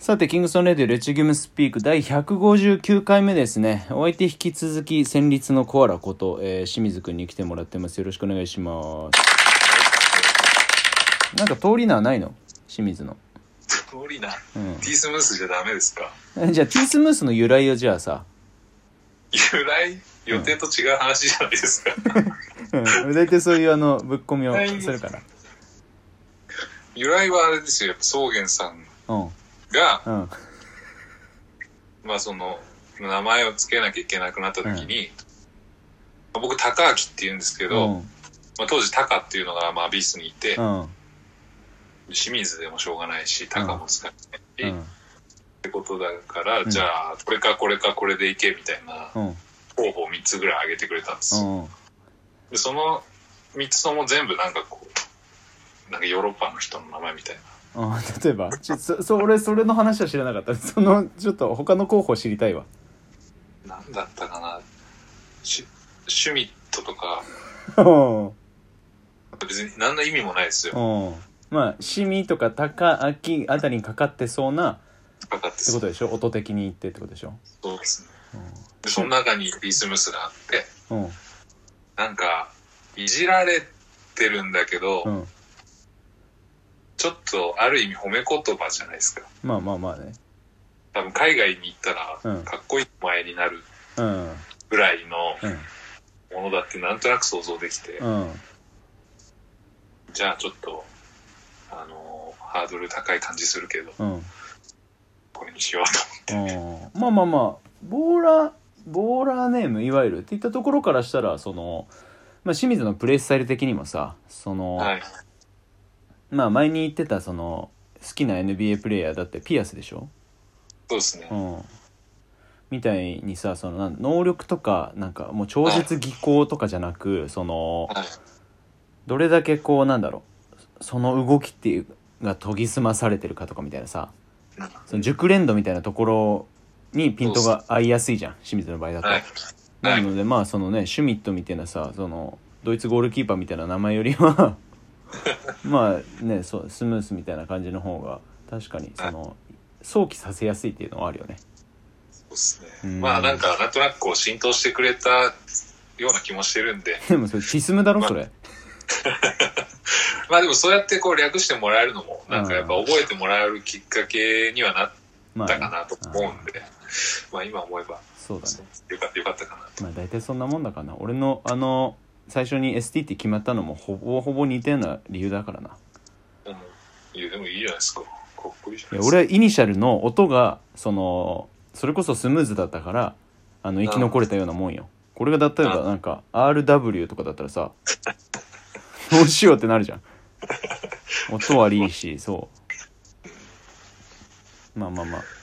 さて、キングソンレディオレチギムスピーク第159回目ですね。お相手引き続き戦慄のコアラこと、えー清水くんに来てもらってます。よろしくお願いします。なんか通り名はないの？清水の。通りな、うんティースムースじゃダメですか？えじゃあ、ティースムースの由来をじゃあさ、由来予定と違う話じゃないですか、うん、大体そういうあの、ぶっ込みをはいするから。由来はあれですよやっぱ草原さんうん。が、うん。まあその名前を付けなきゃいけなくなった時に、まあ僕高明って言うんですけど、うん。まあ、当時高っていうのがまあビースにいて、うん。清水でもしょうがないし高も使えないし、うん。ってことだから、んじゃあこれかこれかこれでいけみたいなうん。候補を3つぐらい挙げてくれたんですよ、うん。でその3つとも全部なんかこうなんかヨーロッパの人の名前みたいなあ例えば。ちょそ そ俺それの話は知らなかった。そのちょっと他の候補知りたいわ。なんだったかな。シュシュミットとか。うん。別に何の意味もないですよ。うん。まあシミとか高明あたりにかかってそうなかかってってことでしょ？音的に言ってってことでしょ？そうですね。でその中にリスムスがあって。うんうん。なんかいじられてるんだけど、うんちょっとある意味褒め言葉じゃないですか。まあまあまあね。多分海外に行ったらうん。かっこいい前になるうん。ぐらいのうん。ものだってなんとなく想像できて、うん。じゃあちょっとあのハードル高い感じするけどうん。これにしようと思って。うん。まあまあまあボーラーボーラーネームいわゆるっていったところからしたらその、まあ、清水のプレースタイル的にもさその、はいまあ前に言ってたその好きな NBA プレイヤーだってピアスでしょ？そうですね、うん。みたいにさその能力とかなんかもう超絶技巧とかじゃなくそのはい。どれだけこうなんだろうその動きっていうが研ぎ澄まされてるかとかみたいなさその熟練度みたいなところにピントが合いやすいじゃん清水の場合だと。はい。なのでまあそのねシュミットみたいなさそのドイツゴールキーパーみたいな名前よりは まあねそうスムースみたいな感じの方が確かにその想起させやすいっていうのはあるよね。そうですね、うんまあなんかなんとなくこう浸透してくれたような気もしてるんででもそれチスムだろそれ。まあでもそうやってこう略してもらえるのもなんかやっぱ覚えてもらえるきっかけにはなっまたかなと思うんで、まあ今思えばそうだね。よかったよかったかなとまあ大体そんなもんだかな。俺のあの最初に ST って決まったのもほぼほぼ似たような理由だからな。うん。いやでもいいじゃないですか。かっこいいじゃない俺はイニシャルの音がそのそれこそスムーズだったからあの生き残れたようなもんよ。これが例えばうんなんか RW とかだったらさ どうしようってなるじゃん。音悪いしそう。まあまあまあ。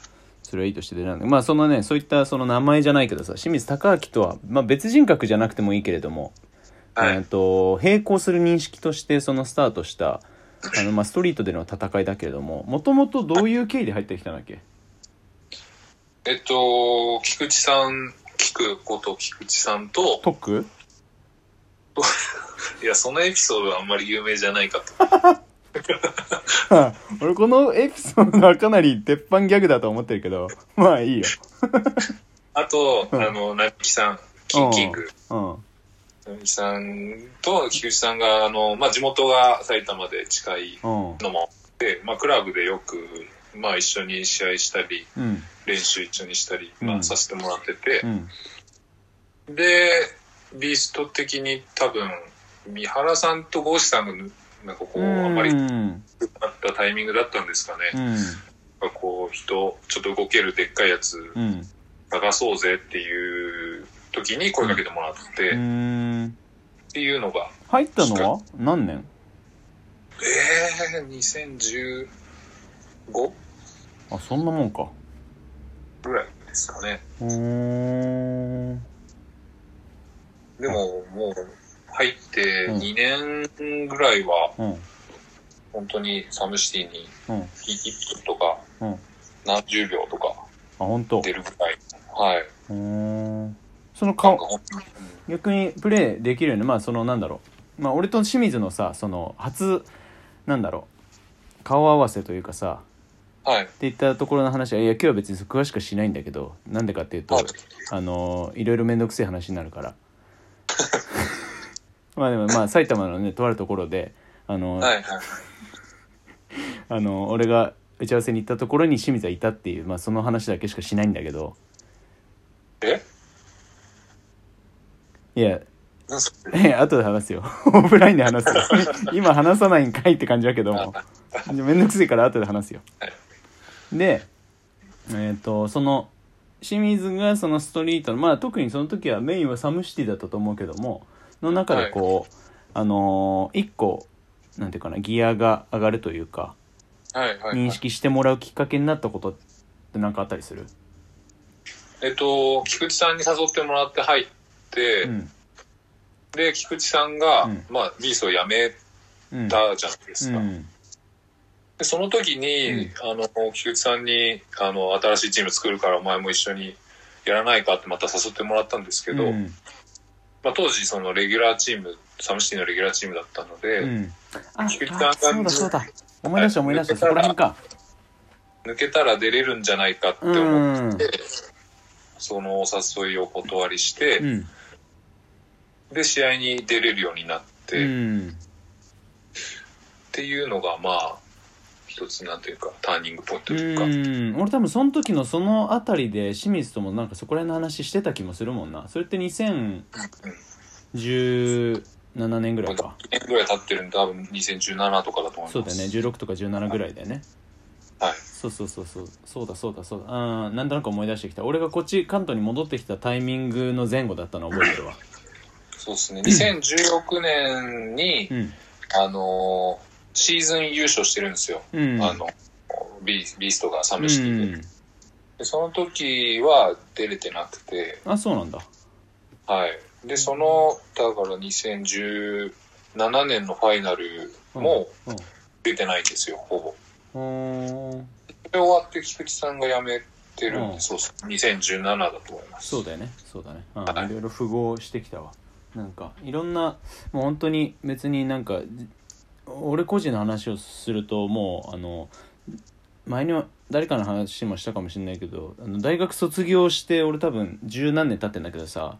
それはいいとしてでなんだまあそのねそういったその名前じゃないけどさ清水孝明とは、まあ、別人格じゃなくてもいいけれども、はい。えー、と並行する認識としてそのスタートしたあの、まあ、ストリートでの戦いだけれどももともとどういう経緯で入ってきたんだっけ？えっと菊池さん菊こと菊池さんとトックいやそのエピソードはあんまり有名じゃないかと。俺このエピソードはかなり鉄板ギャグだと思ってるけどまあいいよ。あと、あの、なきさん、キンキング。うんさんと菊池さんが、あの、まあ、地元が埼玉で近いうん。のもあって、まあ、クラブでよく、まあ、一緒に試合したり、うん。練習一緒にしたり、まあ、うんさせてもらってて。う、ん。で、ビースト的に多分、三原さんとゴーシさんが、なんかこう、あまりう良んくなったタイミングだったんですかね。うん。こう、人、ちょっと動けるでっかいやつうん。探そうぜっていう時に声かけてもらって、うっんていうのが、入ったのは？何年？えー、2015あそんなもんか。ぐらいですかね。うー。んでも、もう、入ってうん。2年ぐらいは、うん。本当にサムシティにうん。1分とか、うん。何十秒とか出るぐらい。はい。その顔。逆にプレーできるよね。まあそのなんだろう。まあ俺と清水のさその初なんだろう。顔合わせというかさ。はい。って言ったところの話はいや今日は別に詳しくはしないんだけどなんでかっていうと、はい。あのいろいろ面倒くせえ話になるから。まあでもまあ埼玉のねとあるところであの、はいはい。あの俺が打ち合わせに行ったところに清水はいたっていう、まあ、その話だけしかしないんだけど。え？いやえ後で話すよ。オフラインで話すよ。今話さないんかいって感じだけども。めんどくせえから後で話すよ。はい。でえっ、とその清水がそのストリートのまあ特にその時はメインはサムシティだったと思うけどもの中でこう、あのー一個なんていうかなギアが上がるというかはいはい、はい。認識してもらうきっかけになったことって何かあったりする？えっと、菊池さんに誘ってもらって入って、うん。で、菊池さんが、うん。まあ、ビーストを辞めうんたじゃないですか。うん。でその時に、あの、菊池さんに、あの、新しいチーム作るからお前も一緒にやらないかってまた誘ってもらったんですけど、うん。まあ、当時そのレギュラーチーム、サムシティのレギュラーチームだったので、うん。あ菊池さんがあそうだそうだ。思い出した思い出した。はいそこら辺か。抜けたら出れるんじゃないかって思って、そのお誘いをお断りして、うんで、試合に出れるようになって、うっんていうのが、まあ、一つなんていうか、ターニングポイントうというか、ん。俺多分その時のそのあたりで清水ともなんかそこら辺の話してた気もするもんな。それって2017年ぐらいか。2年ぐらい経ってるんで、多分2017とかだと思います。そうだよね。16とか17ぐらいだよね。はい。そうそうそうそう。そうだそうだそうだ。あーなんとなく思い出してきた。俺がこっち関東に戻ってきたタイミングの前後だったの覚えてるわそうですね。2016年に、うん。あのーシーズン優勝してるんですよ。うん。あの、ビービーストがサうムシティで,、ん。で。その時は出れてなくて、あそうなんだ。はい。で、その、だから2017年のファイナルもうん。出てないんですよ、ほぼ。うんそれ終わって菊池さんが辞めてるんで、うん。そうそう、2017だと思います。そうだよね。そうだね、うん。はい。いろいろ符合してきたわなんかいろんなもう本当に別になんかじ俺個人の話をするともうあの前には誰かの話もしたかもしれないけどあの大学卒業して俺多分十何年経ってんだけどさ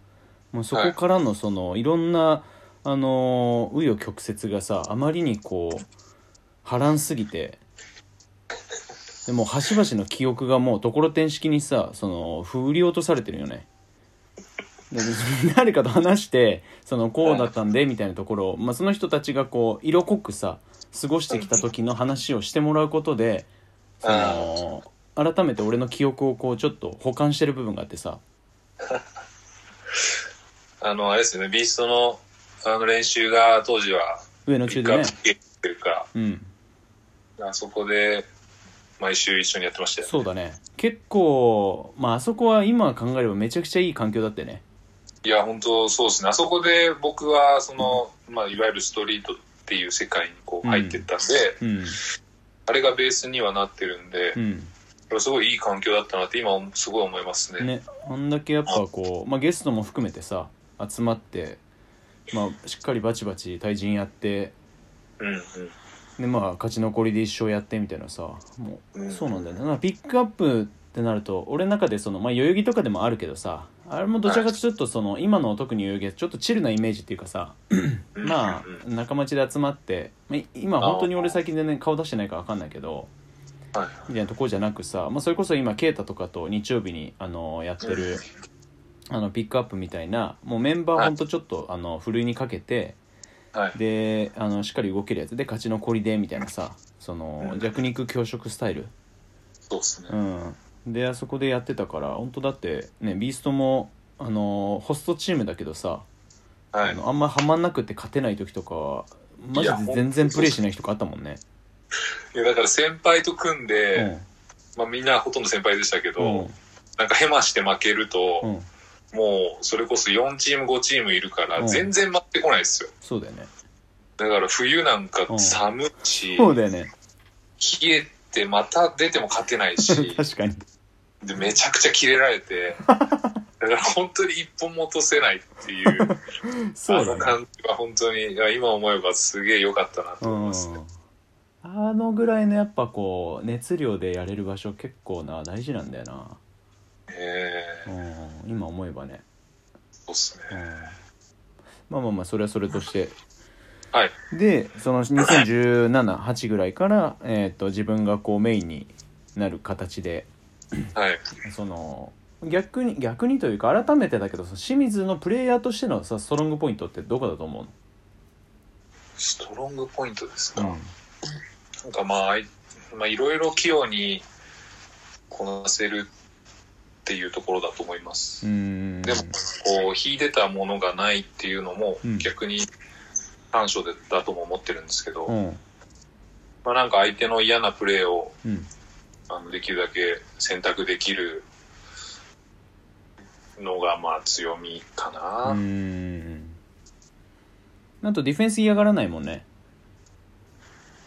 もうそこからのその、い、ろんなあの紆余曲折がさあまりにこう波乱すぎてでもう端々の記憶がもうところてん式にさその振り落とされてるよね。で誰かと話してそのこうだったんでみたいなところを、まあ、その人たちがこう色濃くさ過ごしてきた時の話をしてもらうことでその改めて俺の記憶をこうちょっと保管してる部分があってさ。あの、あれですよね、ビーストのあの練習が当時は、上のピックア中でねっていうか、うん。あそこで毎週一緒にやってましたよね。そうだね。結構まああそこは今考えればめちゃくちゃいい環境だってねいや、本当そうですね。あそこで僕は、その、まあ、いわゆるストリートっていう世界にこう入ってったんで、うんあれがベースにはなってるんで、うんすごいいい環境だったなって今すごい思いますね。ねあんだけやっぱこう、まあ、ゲストも含めてさ集まって、まあ、しっかりバチバチ対人やってうんうん。でまあ勝ち残りで一生やってみたいなさもう、うんそうなんだよねピックアップってなると俺の中でその、まあ、代々木とかでもあるけどさあれもどちらかというとちょっとその今の特に代々木はちょっとチルなイメージっていうかさまあ仲間内で集まって、まあ、今本当に俺最近全然顔出してないから分かんないけど。みたいなところじゃなくさ、まあ、それこそ今啓太とかと日曜日にあのやってるあのピックアップみたいなもうメンバーほんとちょっとあのふるいにかけてはい。であのしっかり動けるやつ。で勝ち残りでみたいなさそのうん。弱肉強食スタイル、そうですね。うん、であそこでやってたから本当だってねビーストもあのホストチームだけどさ、はい。あのあんまハマんなくて勝てない時とかはマジで全然プレイしない日とかあったもんね。いやだから先輩と組んで、うん。まあみんなほとんど先輩でしたけど、うん。なんかヘマして負けると、うん。もうそれこそ4チーム5チームいるからうん。全然待ってこないですよ。そうだよね。だから冬なんかうん。寒いし、そうだよね。冷えてまた出ても勝てないし、確かにでめちゃくちゃキレられて、だから本当に一本も落とせないっていう、そうだね。あの感じは本当に、今思えばすげえ良かったなとうん思います。ね。あのぐらいのやっぱこう熱量でやれる場所結構な大事なんだよな、ええ。うん、今思えばね、そうっすうん。ね。、まあまあまあそれはそれとして。はい。でその2017-8ぐらいから、えー、と自分がこうメインになる形ではい。その逆に逆にというか改めてだけど清水のプレイヤーとしてのさストロングポイントってどこだと思う？ストロングポイントですか？の、なんかまああい、まあいろいろ器用にこなせるっていうところだと思います。うんでも、こう、秀でたものがないっていうのもうん逆に短所でだとも思ってるんですけど、うんまあなんか相手の嫌なプレーをうんあのできるだけ選択できるのがまあ強みかな。うん。あとディフェンス嫌がらないもんね。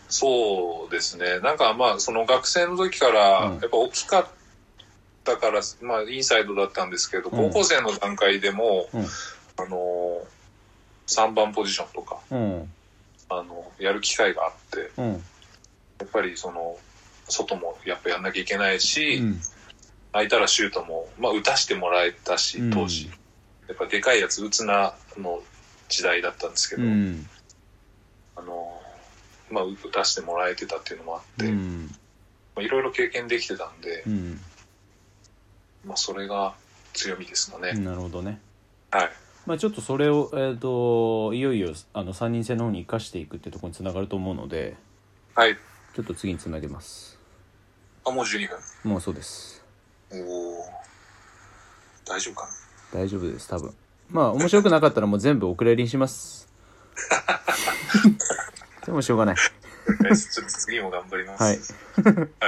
そうですね。なんかまあその学生の時からうん。やっぱ大きかったから、まあインサイドだったんですけど、うん。高校生の段階でも、うん。あの、3番ポジションとか、うん。あの、やる機会があって、うん。やっぱりその、外もやっぱやんなきゃいけないし、うん空いたらシュートも、まあ打たしてもらえたしうん、当時。やっぱでかいやつ打つなの時代だったんですけど、うんあの、まあ打たしてもらえてたっていうのもあって、いろいろ経験できてたんで、うんまあそれが強みですかね。なるほどねはい。まあちょっとそれを、えー、といよいよあの3人制の方に生かしていくってところにつながると思うのではい。ちょっと次につなげますあ、もう12分。もうそうですおお。大丈夫か大丈夫です多分まあ面白くなかったらもう全部お蔵入りにします でもしょうがない なちょっと次も頑張ります。はい